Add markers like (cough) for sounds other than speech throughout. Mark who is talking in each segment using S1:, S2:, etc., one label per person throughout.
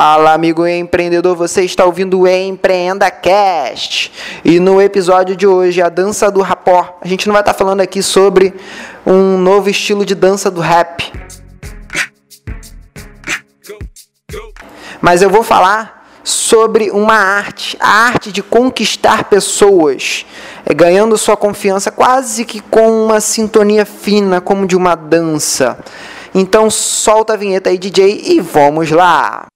S1: Fala, amigo empreendedor, você está ouvindo o Empreenda Cast. E no episódio de hoje, a dança do rapó. A gente não vai estar falando aqui sobre um novo estilo de dança do rap. Mas eu vou falar sobre uma arte, a arte de conquistar pessoas, é, ganhando sua confiança quase que com uma sintonia fina, como de uma dança. Então solta a vinheta aí, DJ, e vamos lá!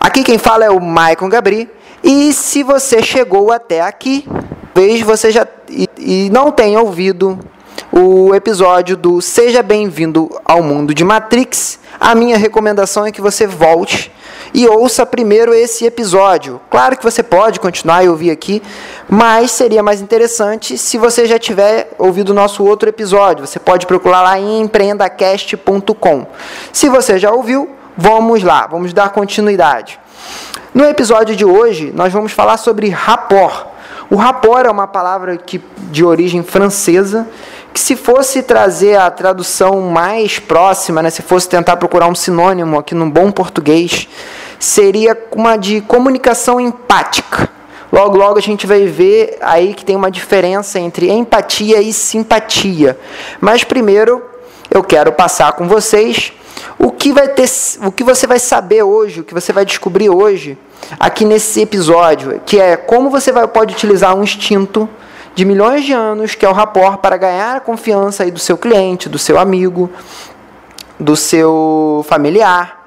S1: Aqui quem fala é o Maicon Gabri. E se você chegou até aqui, vejo você já e, e não tenha ouvido o episódio do Seja Bem-vindo ao Mundo de Matrix, a minha recomendação é que você volte e ouça primeiro esse episódio. Claro que você pode continuar e ouvir aqui, mas seria mais interessante se você já tiver ouvido o nosso outro episódio. Você pode procurar lá em empreendacast.com. Se você já ouviu, vamos lá, vamos dar continuidade. No episódio de hoje, nós vamos falar sobre rapport. O rapport é uma palavra que, de origem francesa que se fosse trazer a tradução mais próxima, né, se fosse tentar procurar um sinônimo aqui no bom português, seria uma de comunicação empática. Logo, logo a gente vai ver aí que tem uma diferença entre empatia e simpatia. Mas primeiro eu quero passar com vocês o que vai ter, o que você vai saber hoje, o que você vai descobrir hoje aqui nesse episódio, que é como você vai, pode utilizar um instinto de milhões de anos, que é o rapport, para ganhar a confiança aí do seu cliente, do seu amigo, do seu familiar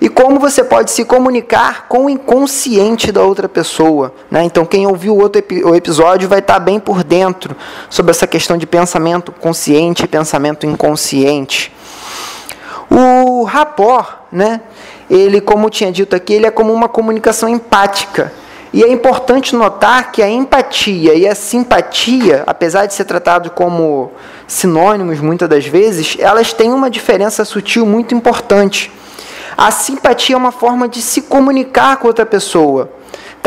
S1: e como você pode se comunicar com o inconsciente da outra pessoa. Né? Então, quem ouviu o outro epi o episódio vai estar bem por dentro sobre essa questão de pensamento consciente e pensamento inconsciente. O rapport, né? ele, como tinha dito aqui, ele é como uma comunicação empática. E é importante notar que a empatia e a simpatia, apesar de ser tratado como sinônimos muitas das vezes, elas têm uma diferença sutil muito importante. A simpatia é uma forma de se comunicar com outra pessoa.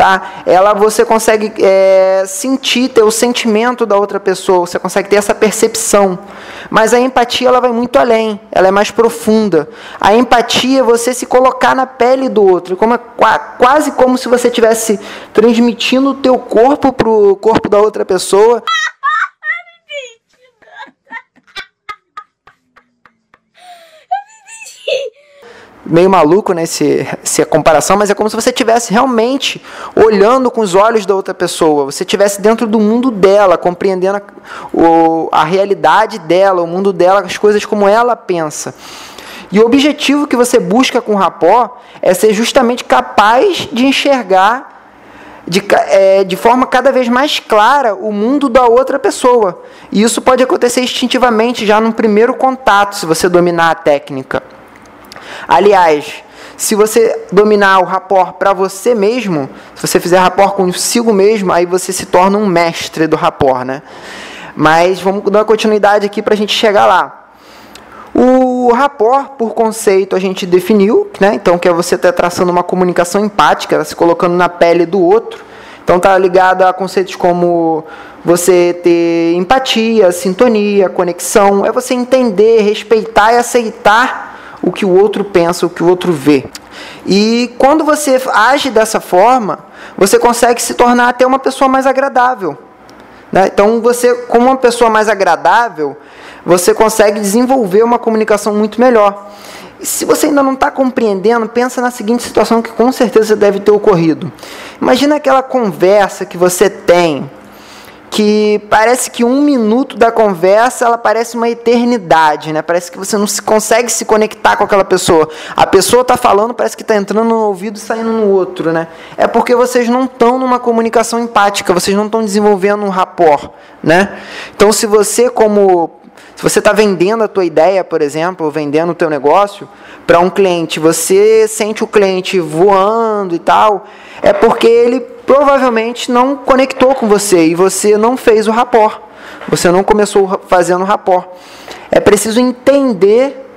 S1: Tá? Ela você consegue é, sentir, ter o sentimento da outra pessoa, você consegue ter essa percepção. Mas a empatia ela vai muito além, ela é mais profunda. A empatia é você se colocar na pele do outro, como é, quase como se você estivesse transmitindo o teu corpo para o corpo da outra pessoa. (laughs) meio maluco nesse né, essa comparação, mas é como se você estivesse realmente olhando com os olhos da outra pessoa, você estivesse dentro do mundo dela, compreendendo a, o, a realidade dela, o mundo dela, as coisas como ela pensa. E o objetivo que você busca com o rapó é ser justamente capaz de enxergar de, é, de forma cada vez mais clara o mundo da outra pessoa. E isso pode acontecer instintivamente já no primeiro contato, se você dominar a técnica. Aliás, se você dominar o rapport para você mesmo, se você fizer rapport consigo mesmo, aí você se torna um mestre do rapport, né? Mas vamos dar uma continuidade aqui para a gente chegar lá. O rapport, por conceito, a gente definiu, né? Então, que é você estar traçando uma comunicação empática, se colocando na pele do outro. Então, está ligado a conceitos como você ter empatia, sintonia, conexão. É você entender, respeitar e aceitar o que o outro pensa, o que o outro vê. E quando você age dessa forma, você consegue se tornar até uma pessoa mais agradável. Né? Então, você, como uma pessoa mais agradável, você consegue desenvolver uma comunicação muito melhor. E se você ainda não está compreendendo, pensa na seguinte situação que com certeza deve ter ocorrido. Imagina aquela conversa que você tem que parece que um minuto da conversa ela parece uma eternidade, né? Parece que você não se consegue se conectar com aquela pessoa. A pessoa está falando, parece que está entrando no ouvido e saindo no outro, né? É porque vocês não estão numa comunicação empática, vocês não estão desenvolvendo um rapport, né? Então, se você como se você está vendendo a tua ideia, por exemplo, ou vendendo o teu negócio para um cliente, você sente o cliente voando e tal, é porque ele provavelmente não conectou com você e você não fez o rapport. Você não começou fazendo o rapport. É preciso entender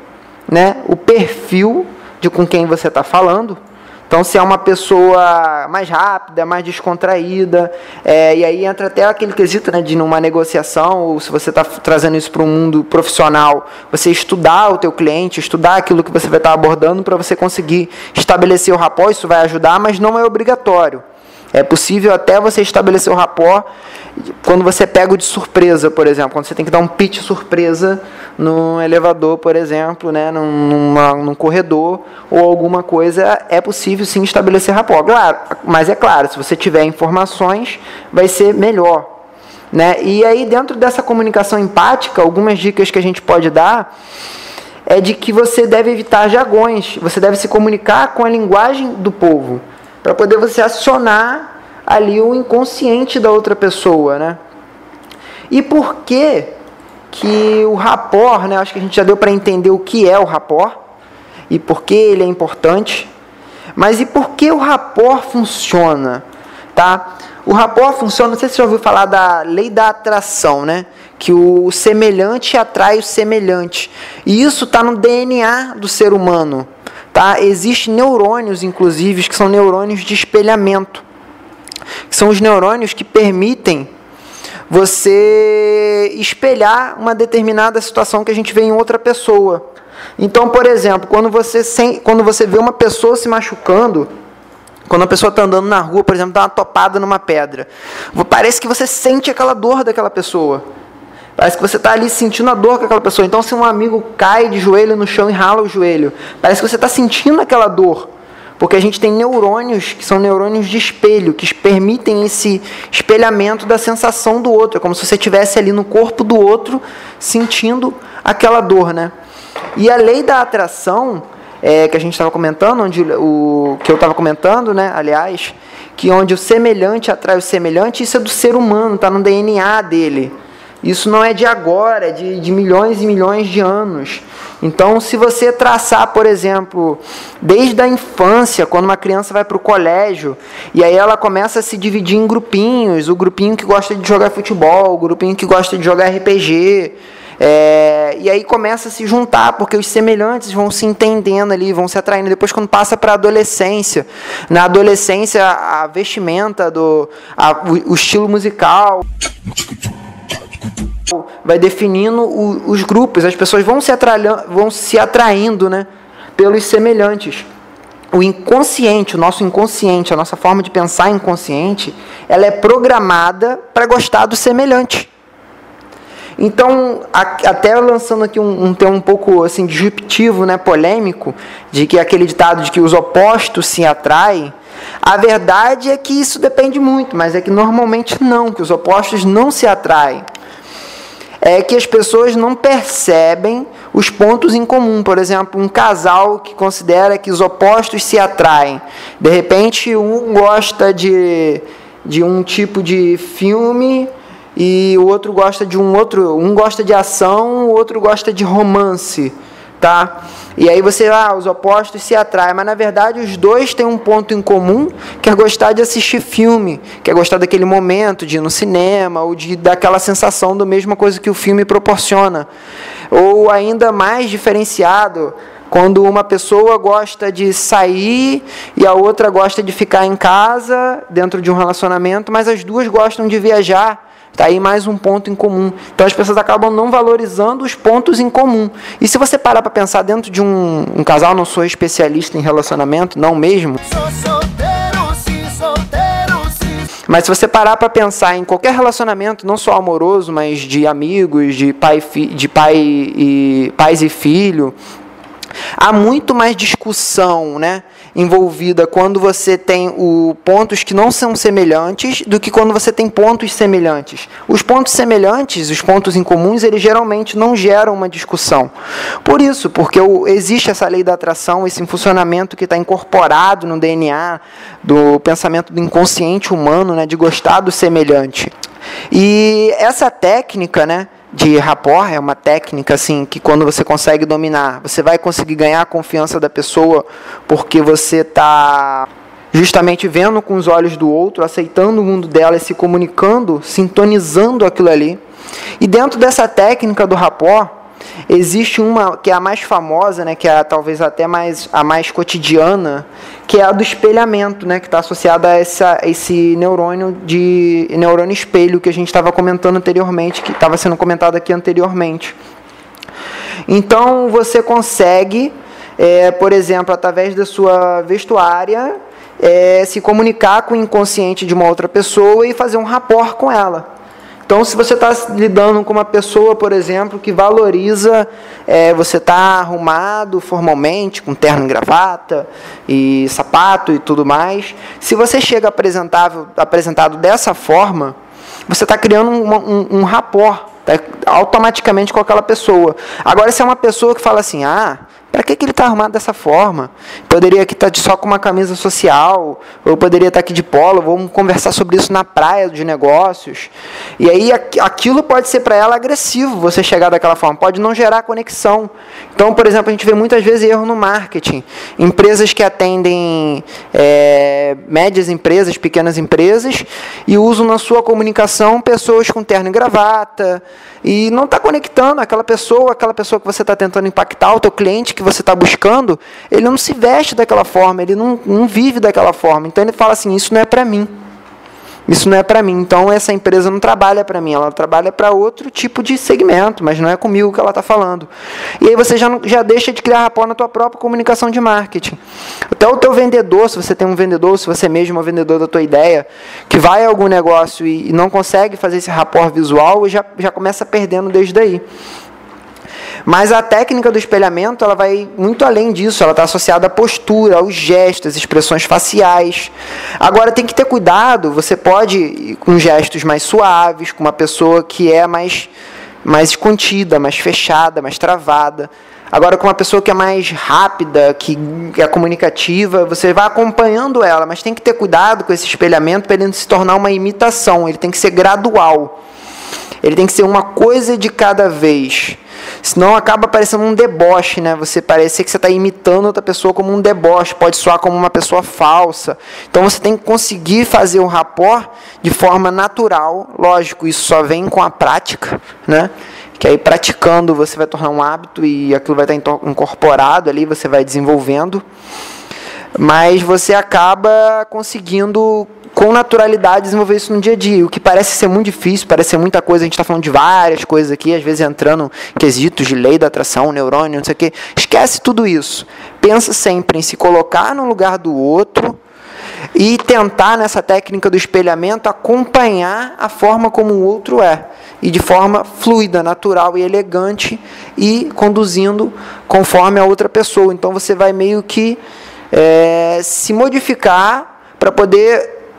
S1: né, o perfil de com quem você está falando, Então, se é uma pessoa mais rápida, mais descontraída, é, e aí entra até aquele quesito né, de numa negociação, ou se você está trazendo isso para o mundo profissional, você estudar o teu cliente, estudar aquilo que você vai estar tá abordando para você conseguir estabelecer o rapport, isso vai ajudar, mas não é obrigatório. É possível até você estabelecer o rapport quando você pega de surpresa, por exemplo, quando você tem que dar um pitch surpresa no elevador, por exemplo, né, num, numa, num corredor ou alguma coisa, é possível sim estabelecer rapport. Claro, mas é claro, se você tiver informações, vai ser melhor. Né? E aí, dentro dessa comunicação empática, algumas dicas que a gente pode dar é de que você deve evitar jargões, você deve se comunicar com a linguagem do povo para poder você acionar ali o inconsciente da outra pessoa, né? E por que que o rapport, né? Acho que a gente já deu para entender o que é o rapport e por que ele é importante. Mas e por que o rapport funciona, tá? O rapport funciona, não sei se você já ouviu falar da lei da atração, né? Que o semelhante atrai o semelhante. E isso está no DNA do ser humano. Tá? Existem neurônios, inclusive, que são neurônios de espelhamento. Que são os neurônios que permitem você espelhar uma determinada situação que a gente vê em outra pessoa. Então, por exemplo, quando você, sem, quando você vê uma pessoa se machucando, quando a pessoa está andando na rua, por exemplo, dá uma topada numa pedra, parece que você sente aquela dor daquela pessoa. Parece que você está ali sentindo a dor com aquela pessoa. Então, se um amigo cai de joelho no chão e rala o joelho, parece que você está sentindo aquela dor. Porque a gente tem neurônios que são neurônios de espelho, que permitem esse espelhamento da sensação do outro. É como se você estivesse ali no corpo do outro sentindo aquela dor. Né? E a lei da atração, é, que a gente estava comentando, onde o que eu estava comentando, né, aliás, que onde o semelhante atrai o semelhante, isso é do ser humano, está no DNA dele. Isso não é de agora, é de, de milhões e milhões de anos. Então, se você traçar, por exemplo, desde a infância, quando uma criança vai para o colégio, e aí ela começa a se dividir em grupinhos, o grupinho que gosta de jogar futebol, o grupinho que gosta de jogar RPG, é, e aí começa a se juntar, porque os semelhantes vão se entendendo ali, vão se atraindo. Depois, quando passa para a adolescência, na adolescência, a vestimenta, do, a, o, o estilo musical vai definindo o, os grupos, as pessoas vão se, vão se atraindo né, pelos semelhantes. O inconsciente, o nosso inconsciente, a nossa forma de pensar inconsciente, ela é programada para gostar do semelhante. Então, até lançando aqui um, um tema um pouco assim disruptivo, né, polêmico, de que aquele ditado de que os opostos se atraem, a verdade é que isso depende muito, mas é que normalmente não, que os opostos não se atraem é que as pessoas não percebem os pontos em comum. Por exemplo, um casal que considera que os opostos se atraem. De repente, um gosta de, de um tipo de filme e o outro gosta de um outro. Um gosta de ação, o outro gosta de romance. Tá? E aí você, ah, os opostos se atraem, mas na verdade os dois têm um ponto em comum, que é gostar de assistir filme, que é gostar daquele momento de ir no cinema, ou de daquela sensação da mesma coisa que o filme proporciona. Ou ainda mais diferenciado, quando uma pessoa gosta de sair e a outra gosta de ficar em casa, dentro de um relacionamento, mas as duas gostam de viajar. Está aí mais um ponto em comum. Então as pessoas acabam não valorizando os pontos em comum. E se você parar para pensar dentro de um, um, casal, não sou especialista em relacionamento, não mesmo. Solteiro, sim, solteiro, sim. Mas se você parar para pensar em qualquer relacionamento, não só amoroso, mas de amigos, de pai, de pai e pais e filho, há muito mais discussão, né? Envolvida quando você tem o, pontos que não são semelhantes do que quando você tem pontos semelhantes. Os pontos semelhantes, os pontos incomuns, eles geralmente não geram uma discussão. Por isso, porque o, existe essa lei da atração, esse funcionamento que está incorporado no DNA do pensamento do inconsciente humano, né, de gostar do semelhante. E essa técnica, né, de rapport, é uma técnica assim que quando você consegue dominar, você vai conseguir ganhar a confiança da pessoa porque você está justamente vendo com os olhos do outro, aceitando o mundo dela e se comunicando, sintonizando aquilo ali. E dentro dessa técnica do rapport, existe uma que é a mais famosa, né, que é a, talvez até mais a mais cotidiana, que é a do espelhamento, né, que está associada a essa, esse neurônio de neurônio espelho que a gente estava comentando anteriormente, que estava sendo comentado aqui anteriormente. Então você consegue, é, por exemplo, através da sua vestuária, é, se comunicar com o inconsciente de uma outra pessoa e fazer um rapport com ela. Então, se você está lidando com uma pessoa, por exemplo, que valoriza é, você estar tá arrumado formalmente, com terno e gravata, e sapato e tudo mais, se você chega apresentável, apresentado dessa forma, você está criando um, um, um rapport tá, automaticamente com aquela pessoa. Agora, se é uma pessoa que fala assim, ah, para que, que ele está arrumado dessa forma? Poderia estar tá só com uma camisa social, ou poderia estar tá aqui de polo, vamos conversar sobre isso na praia de negócios. E aí aquilo pode ser para ela agressivo, você chegar daquela forma, pode não gerar conexão. Então, por exemplo, a gente vê muitas vezes erro no marketing. Empresas que atendem é, médias empresas, pequenas empresas, e usam na sua comunicação pessoas com terno e gravata, e não está conectando aquela pessoa, aquela pessoa que você está tentando impactar, o teu cliente que você está buscando, ele não se veste daquela forma, ele não, não vive daquela forma. Então ele fala assim: isso não é para mim. Isso não é para mim. Então essa empresa não trabalha para mim, ela trabalha para outro tipo de segmento, mas não é comigo que ela está falando. E aí você já, já deixa de criar rapport na tua própria comunicação de marketing. Até o teu vendedor, se você tem um vendedor, se você mesmo é um vendedor da tua ideia, que vai a algum negócio e, e não consegue fazer esse rapport visual, já, já começa perdendo desde aí. Mas a técnica do espelhamento ela vai muito além disso, ela está associada à postura, aos gestos, às expressões faciais. Agora tem que ter cuidado, você pode ir com gestos mais suaves, com uma pessoa que é mais, mais contida, mais fechada, mais travada. Agora, com uma pessoa que é mais rápida, que é comunicativa, você vai acompanhando ela, mas tem que ter cuidado com esse espelhamento para ele não se tornar uma imitação, ele tem que ser gradual. Ele tem que ser uma coisa de cada vez. Senão acaba parecendo um deboche, né? Você parece que você está imitando outra pessoa como um deboche, pode soar como uma pessoa falsa. Então você tem que conseguir fazer o rapport de forma natural. Lógico, isso só vem com a prática, né? Que aí praticando você vai tornar um hábito e aquilo vai estar incorporado ali, você vai desenvolvendo. Mas você acaba conseguindo com naturalidade desenvolver isso no dia a dia. O que parece ser muito difícil, parece ser muita coisa, a gente está falando de várias coisas aqui, às vezes entrando quesitos de lei da atração, neurônio, não sei o quê. Esquece tudo isso. Pensa sempre em se colocar no lugar do outro e tentar, nessa técnica do espelhamento, acompanhar a forma como o outro é. E de forma fluida, natural e elegante e conduzindo conforme a outra pessoa. Então você vai meio que é, se modificar para poder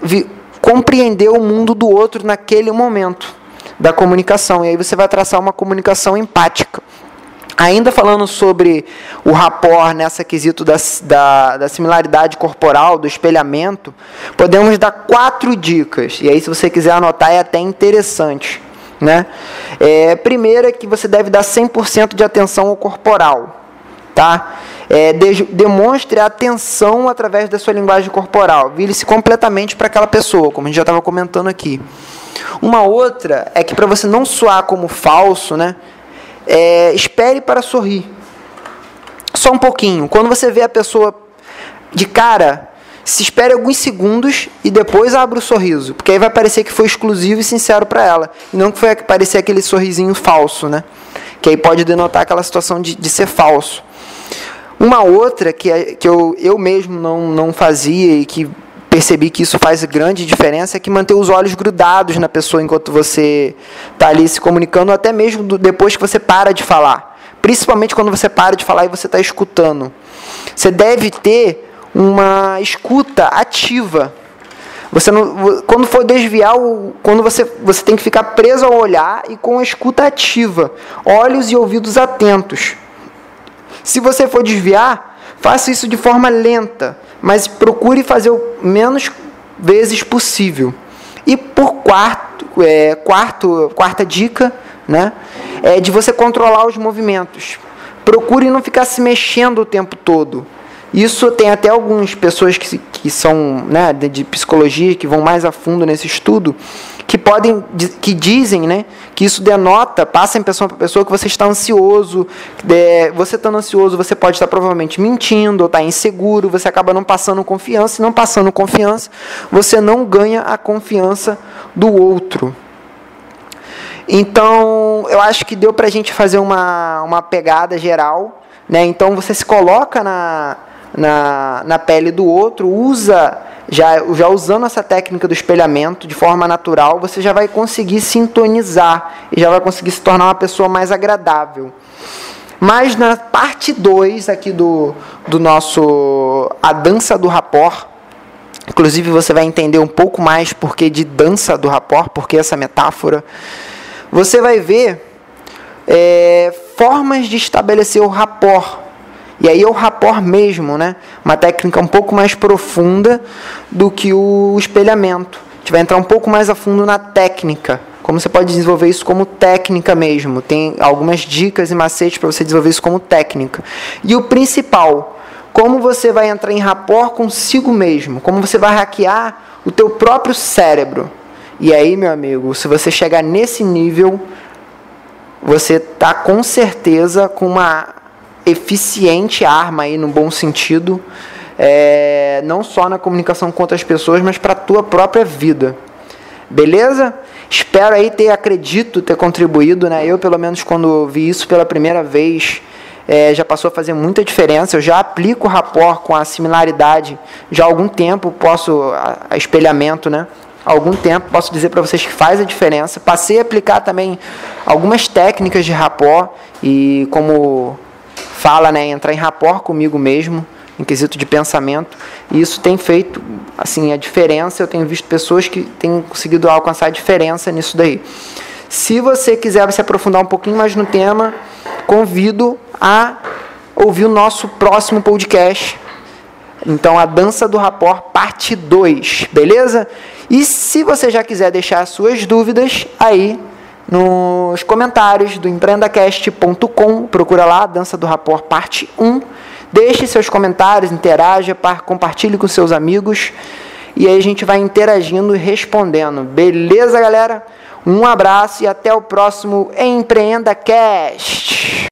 S1: compreender o mundo do outro naquele momento da comunicação. E aí você vai traçar uma comunicação empática. Ainda falando sobre o rapport nessa quesito da, da, da, similaridade corporal, do espelhamento, podemos dar quatro dicas. E aí, se você quiser anotar, é até interessante. Né? É, primeiro é que você deve dar 100% de atenção ao corporal. Tá? É, de, demonstre atenção através da sua linguagem corporal. Vire-se completamente para aquela pessoa, como a gente já estava comentando aqui. Uma outra é que para você não soar como falso, né, é, espere para sorrir. Só um pouquinho. Quando você vê a pessoa de cara, se espere alguns segundos e depois abra o sorriso, porque aí vai parecer que foi exclusivo e sincero para ela, e não que foi parecer aquele sorrisinho falso, né? Que aí pode denotar aquela situação de, de ser falso. Uma outra que, é, que eu, eu mesmo não, não fazia e que percebi que isso faz grande diferença é que manter os olhos grudados na pessoa enquanto você está ali se comunicando, até mesmo do, depois que você para de falar. Principalmente quando você para de falar e você está escutando. Você deve ter uma escuta ativa. Você não, quando for desviar, quando você, você tem que ficar preso ao olhar e com a escuta ativa, olhos e ouvidos atentos. Se você for desviar, faça isso de forma lenta, mas procure fazer o menos vezes possível. E por quarto, é, quarto, quarta dica, né, é de você controlar os movimentos. Procure não ficar se mexendo o tempo todo. Isso tem até algumas pessoas que, que são né, de, psicologia, que vão mais a fundo nesse estudo, que podem que dizem, né, que isso denota, passa a impressão para pessoa que você está ansioso, é, você estando ansioso, você pode estar provavelmente mentindo ou estar tá inseguro, você acaba não passando confiança, e não passando confiança, você não ganha a confiança do outro. Então, eu acho que deu para a gente fazer uma, uma pegada geral. Né? Então, você se coloca na, na, na pele do outro, usa, já, já usando essa técnica do espelhamento de forma natural, você já vai conseguir sintonizar e já vai conseguir se tornar uma pessoa mais agradável. Mas na parte 2 aqui do, do nosso A Dança do Rapor, inclusive você vai entender um pouco mais porque de dança do rapor, porque essa metáfora você vai ver é, formas de estabelecer o rapport. E aí é o rapport mesmo, né? Uma técnica um pouco mais profunda do que o espelhamento. A gente vai entrar um pouco mais a fundo na técnica. Como você pode desenvolver isso como técnica mesmo. Tem algumas dicas e macetes para você desenvolver isso como técnica. E o principal, como você vai entrar em rapport consigo mesmo. Como você vai hackear o teu próprio cérebro. E aí, meu amigo, se você chegar nesse nível, você tá com certeza com uma eficiente arma aí no bom sentido, é, não só na comunicação com outras pessoas, mas para a tua própria vida. Beleza? Espero aí ter, acredito, ter contribuído, né? Eu, pelo menos, quando vi isso pela primeira vez, é, já passou a fazer muita diferença. Eu já aplico o rapport com a similaridade já há algum tempo, posso, a, a espelhamento, né? há algum tempo, posso dizer para vocês que faz a diferença. Passei a aplicar também algumas técnicas de rapport e como fala, né, entrar em rapport comigo mesmo, em quesito de pensamento, e isso tem feito assim a diferença. Eu tenho visto pessoas que têm conseguido alcançar a diferença nisso daí. Se você quiser se aprofundar um pouquinho mais no tema, convido a ouvir o nosso próximo podcast. Então, a Dança do Rapport, parte 2, beleza? E se você já quiser deixar suas dúvidas, aí nos comentários do empreendacast.com, procura lá, Dança do Rapor parte 1. Deixe seus comentários, interaja, compartilhe com seus amigos e aí a gente vai interagindo e respondendo. Beleza, galera? Um abraço e até o próximo Empreenda Cast.